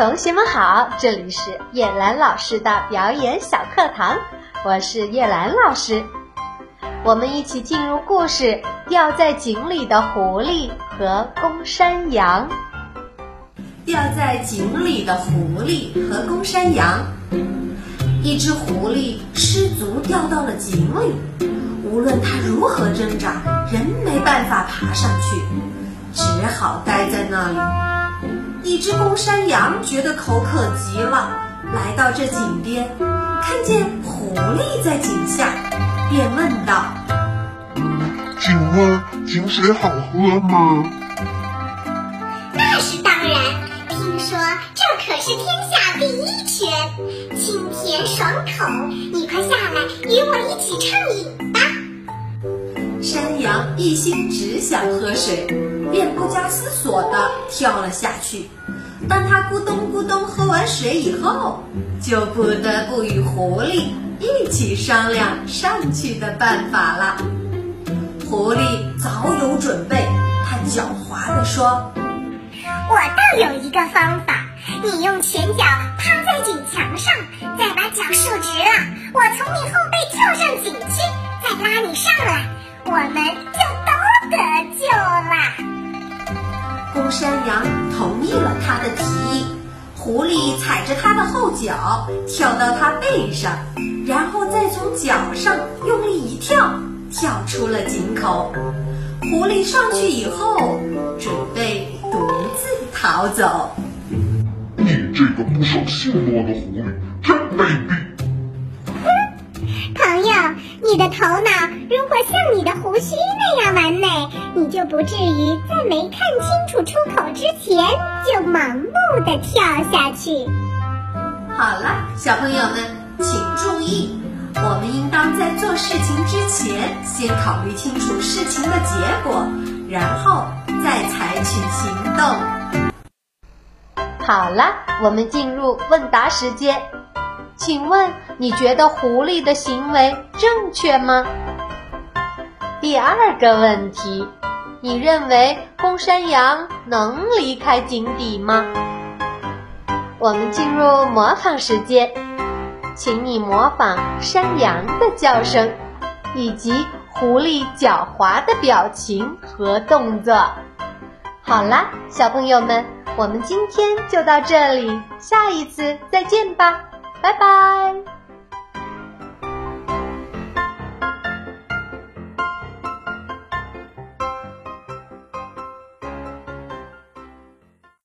同学们好，这里是叶兰老师的表演小课堂，我是叶兰老师。我们一起进入故事《掉在井里的狐狸和公山羊》。掉在井里的狐狸和公山羊。一只狐狸失足掉到了井里，无论它如何挣扎，仍没办法爬上去，只好待在那里。一只公山羊觉得口渴极了，来到这井边，看见狐狸在井下，便问道：“请问井水好喝吗？”“那是当然，听说这可是天下第一泉，清甜爽口。你快下来与我一起畅饮吧。”山羊一心只想喝水，便不加思索地跳了下去。当他咕咚咕咚喝完水以后，就不得不与狐狸一起商量上去的办法了。狐狸早有准备，他狡猾地说：“我倒有一个方法，你用前脚趴在井墙上，再把脚竖直了，我从你后背跳上井去，再拉你上来，山羊同意了他的提议，狐狸踩着它的后脚跳到它背上，然后再从脚上用力一跳，跳出了井口。狐狸上去以后，准备独自逃走。你这个不守信诺的狐狸，真卑鄙！你的头脑如果像你的胡须那样完美，你就不至于在没看清楚出口之前就盲目的跳下去。好了，小朋友们，请注意，我们应当在做事情之前，先考虑清楚事情的结果，然后再采取行动。好了，我们进入问答时间。请问你觉得狐狸的行为正确吗？第二个问题，你认为公山羊能离开井底吗？我们进入模仿时间，请你模仿山羊的叫声，以及狐狸狡猾的表情和动作。好啦，小朋友们，我们今天就到这里，下一次再见吧。拜拜。